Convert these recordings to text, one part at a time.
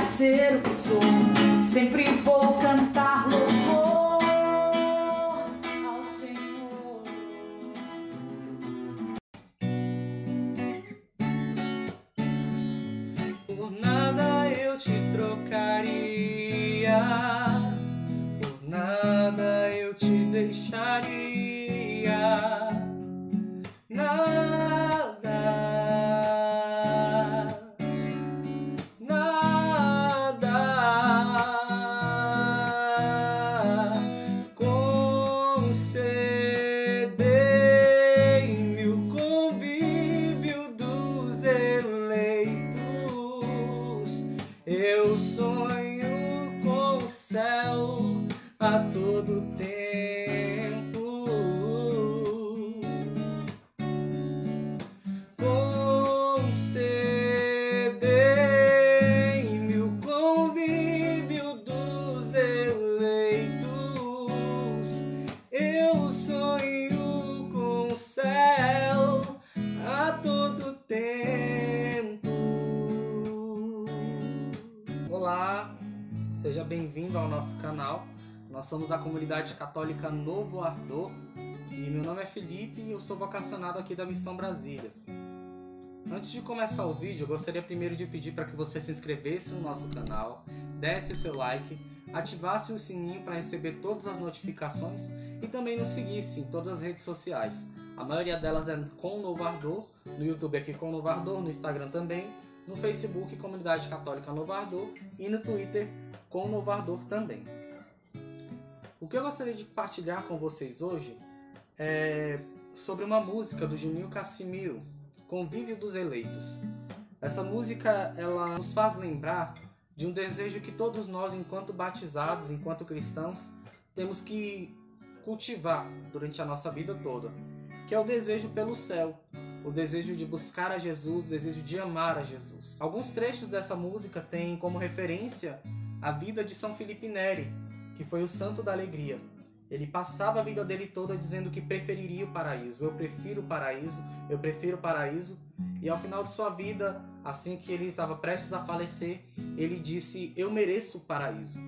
ser o que sou. Sempre vou cantar louvor ao Senhor. Por nada eu te trocaria, por nada eu te deixaria. Canal. Nós somos a comunidade católica Novo Ardor e meu nome é Felipe e eu sou vocacionado aqui da Missão Brasília. Antes de começar o vídeo, eu gostaria primeiro de pedir para que você se inscrevesse no nosso canal, desse o seu like, ativasse o sininho para receber todas as notificações e também nos seguisse em todas as redes sociais. A maioria delas é com o Novo Ardor, no YouTube aqui com o Novo Ardor, no Instagram também, no Facebook Comunidade Católica Novo Ardor e no Twitter com o Novo Ardor também. O que eu gostaria de partilhar com vocês hoje é sobre uma música do Juninho Cassimiro, Convívio dos Eleitos. Essa música ela nos faz lembrar de um desejo que todos nós, enquanto batizados, enquanto cristãos, temos que cultivar durante a nossa vida toda, que é o desejo pelo céu, o desejo de buscar a Jesus, o desejo de amar a Jesus. Alguns trechos dessa música têm como referência a vida de São Felipe Neri, que foi o santo da alegria. Ele passava a vida dele toda dizendo que preferiria o paraíso. Eu prefiro o paraíso, eu prefiro o paraíso. E ao final de sua vida, assim que ele estava prestes a falecer, ele disse: Eu mereço o paraíso.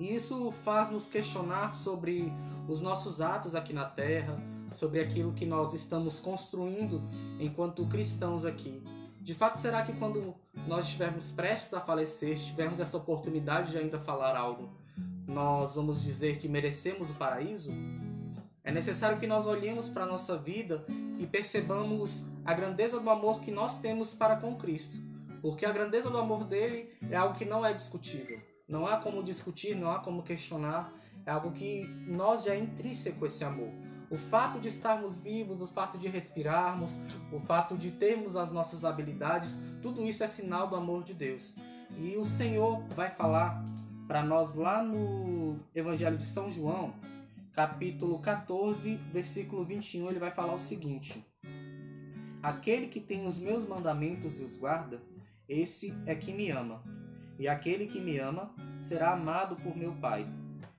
E isso faz nos questionar sobre os nossos atos aqui na Terra, sobre aquilo que nós estamos construindo enquanto cristãos aqui. De fato, será que quando nós estivermos prestes a falecer, tivermos essa oportunidade de ainda falar algo, nós vamos dizer que merecemos o paraíso? É necessário que nós olhemos para a nossa vida e percebamos a grandeza do amor que nós temos para com Cristo. Porque a grandeza do amor dele é algo que não é discutível. Não há como discutir, não há como questionar. É algo que nós já é intrínseco esse amor. O fato de estarmos vivos, o fato de respirarmos, o fato de termos as nossas habilidades, tudo isso é sinal do amor de Deus. E o Senhor vai falar para nós lá no Evangelho de São João, capítulo 14, versículo 21, ele vai falar o seguinte: Aquele que tem os meus mandamentos e os guarda, esse é que me ama. E aquele que me ama será amado por meu Pai,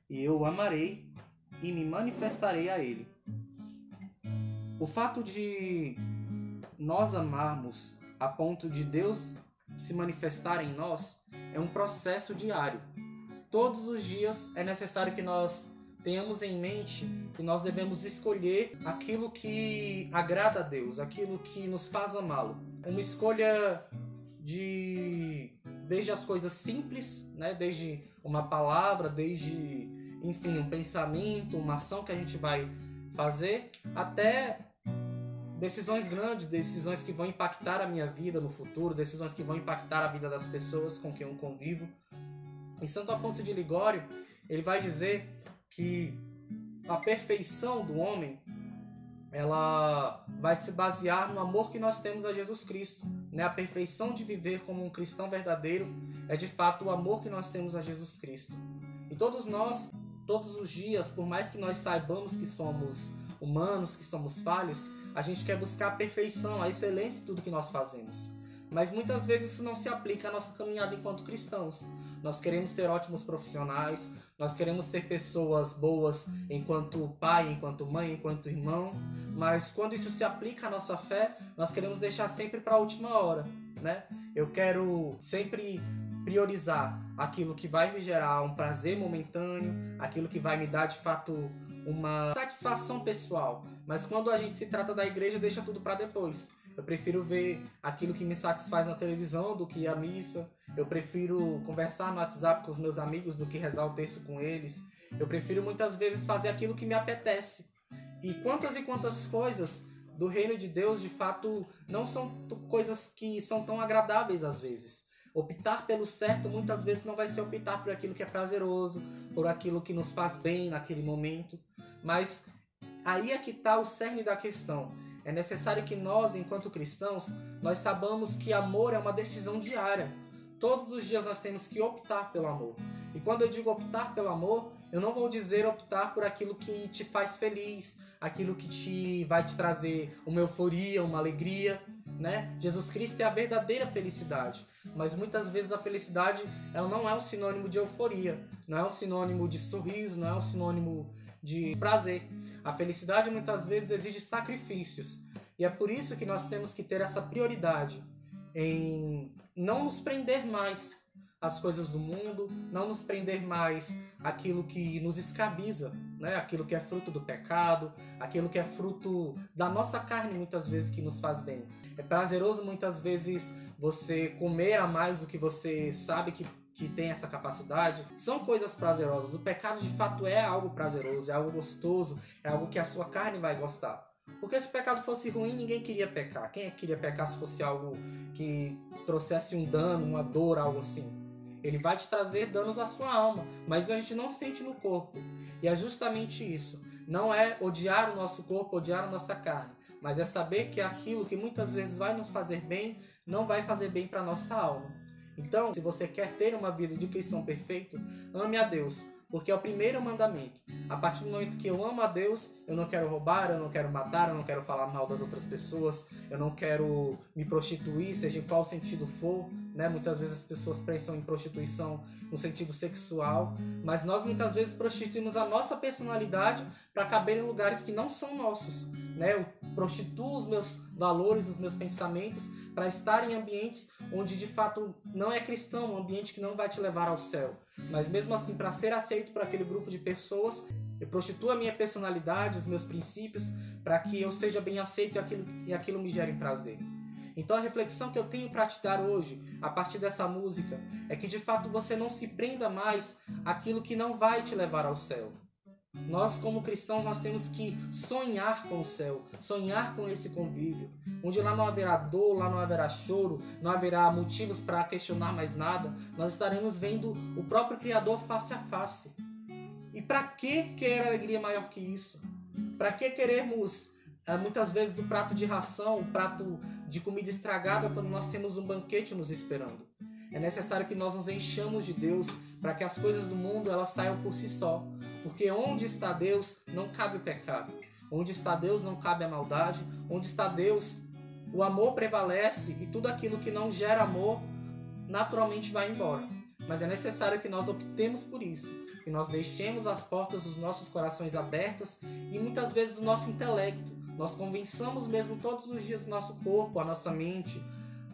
e eu o amarei e me manifestarei a ele. O fato de nós amarmos a ponto de Deus se manifestar em nós é um processo diário. Todos os dias é necessário que nós tenhamos em mente que nós devemos escolher aquilo que agrada a Deus, aquilo que nos faz amá-lo. Uma escolha de desde as coisas simples, né, desde uma palavra, desde enfim, um pensamento, uma ação que a gente vai fazer, até decisões grandes, decisões que vão impactar a minha vida no futuro, decisões que vão impactar a vida das pessoas com quem eu convivo. Em Santo Afonso de Ligório, ele vai dizer que a perfeição do homem ela vai se basear no amor que nós temos a Jesus Cristo. Né? A perfeição de viver como um cristão verdadeiro é de fato o amor que nós temos a Jesus Cristo. E todos nós, todos os dias, por mais que nós saibamos que somos humanos, que somos falhos, a gente quer buscar a perfeição, a excelência em tudo que nós fazemos. Mas muitas vezes isso não se aplica à nossa caminhada enquanto cristãos. Nós queremos ser ótimos profissionais, nós queremos ser pessoas boas enquanto pai, enquanto mãe, enquanto irmão, mas quando isso se aplica à nossa fé, nós queremos deixar sempre para a última hora, né? Eu quero sempre priorizar aquilo que vai me gerar um prazer momentâneo, aquilo que vai me dar de fato uma satisfação pessoal. Mas quando a gente se trata da igreja, deixa tudo para depois. Eu prefiro ver aquilo que me satisfaz na televisão do que a missa. Eu prefiro conversar no WhatsApp com os meus amigos do que rezar o texto com eles. Eu prefiro muitas vezes fazer aquilo que me apetece. E quantas e quantas coisas do reino de Deus de fato não são coisas que são tão agradáveis às vezes. Optar pelo certo muitas vezes não vai ser optar por aquilo que é prazeroso, por aquilo que nos faz bem naquele momento. Mas aí é que está o cerne da questão. É necessário que nós, enquanto cristãos, nós sabamos que amor é uma decisão diária. Todos os dias nós temos que optar pelo amor. E quando eu digo optar pelo amor, eu não vou dizer optar por aquilo que te faz feliz, aquilo que te vai te trazer uma euforia, uma alegria, né? Jesus Cristo é a verdadeira felicidade, mas muitas vezes a felicidade ela não é um sinônimo de euforia, não é um sinônimo de sorriso, não é um sinônimo de prazer. A felicidade muitas vezes exige sacrifícios. E é por isso que nós temos que ter essa prioridade em não nos prender mais às coisas do mundo, não nos prender mais àquilo que nos escraviza, né? aquilo que é fruto do pecado, aquilo que é fruto da nossa carne, muitas vezes, que nos faz bem. É prazeroso, muitas vezes, você comer a mais do que você sabe que que tem essa capacidade, são coisas prazerosas. O pecado de fato é algo prazeroso, é algo gostoso, é algo que a sua carne vai gostar. Porque se o pecado fosse ruim, ninguém queria pecar. Quem é que queria pecar se fosse algo que trouxesse um dano, uma dor, algo assim? Ele vai te trazer danos à sua alma, mas a gente não sente no corpo. E é justamente isso. Não é odiar o nosso corpo, odiar a nossa carne, mas é saber que aquilo que muitas vezes vai nos fazer bem, não vai fazer bem para nossa alma. Então, se você quer ter uma vida de cristão perfeito, ame a Deus, porque é o primeiro mandamento. A partir do momento que eu amo a Deus, eu não quero roubar, eu não quero matar, eu não quero falar mal das outras pessoas, eu não quero me prostituir, seja em qual sentido for. Né? Muitas vezes as pessoas pensam em prostituição no sentido sexual, mas nós muitas vezes prostituímos a nossa personalidade para caber em lugares que não são nossos. Né? Prostituo os meus valores, os meus pensamentos para estar em ambientes onde de fato não é cristão, um ambiente que não vai te levar ao céu. Mas mesmo assim, para ser aceito por aquele grupo de pessoas, eu prostituo a minha personalidade, os meus princípios, para que eu seja bem aceito e aquilo, e aquilo me gere prazer. Então a reflexão que eu tenho para te dar hoje, a partir dessa música, é que de fato você não se prenda mais àquilo que não vai te levar ao céu. Nós, como cristãos, nós temos que sonhar com o céu, sonhar com esse convívio, onde lá não haverá dor, lá não haverá choro, não haverá motivos para questionar mais nada. Nós estaremos vendo o próprio Criador face a face. E para que querer alegria maior que isso? Para que queremos eh, muitas vezes o prato de ração, o prato de comida estragada quando nós temos um banquete nos esperando? É necessário que nós nos enchamos de Deus para que as coisas do mundo elas saiam por si só. Porque onde está Deus não cabe o pecado. Onde está Deus não cabe a maldade. Onde está Deus, o amor prevalece e tudo aquilo que não gera amor naturalmente vai embora. Mas é necessário que nós optemos por isso, que nós deixemos as portas dos nossos corações abertas e muitas vezes o nosso intelecto. Nós convençamos mesmo todos os dias o nosso corpo, a nossa mente,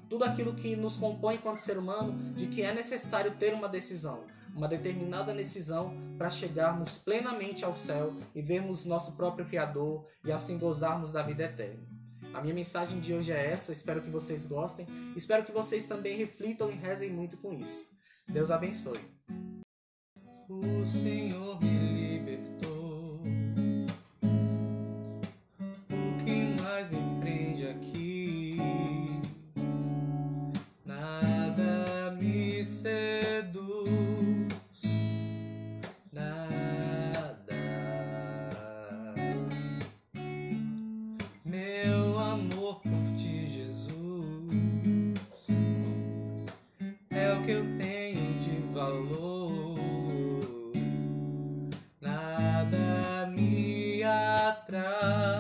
tudo aquilo que nos compõe enquanto ser humano de que é necessário ter uma decisão, uma determinada decisão para chegarmos plenamente ao céu e vermos nosso próprio Criador e assim gozarmos da vida eterna. A minha mensagem de hoje é essa, espero que vocês gostem, espero que vocês também reflitam e rezem muito com isso. Deus abençoe. O Senhor atrás.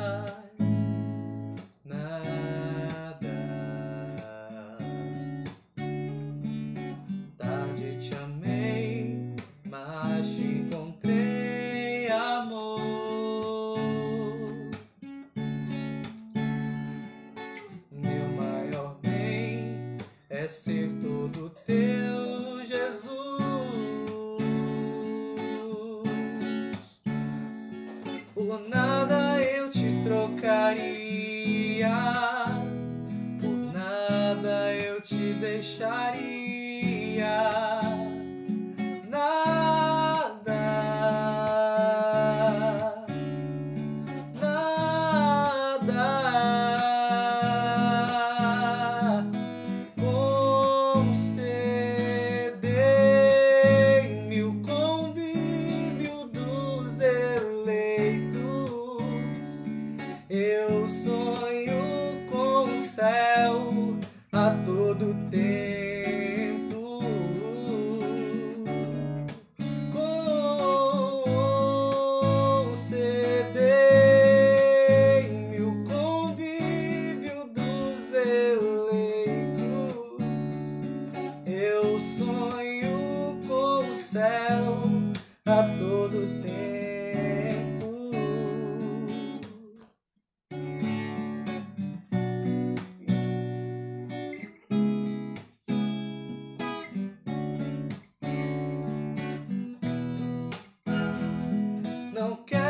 no